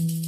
Mm-hmm.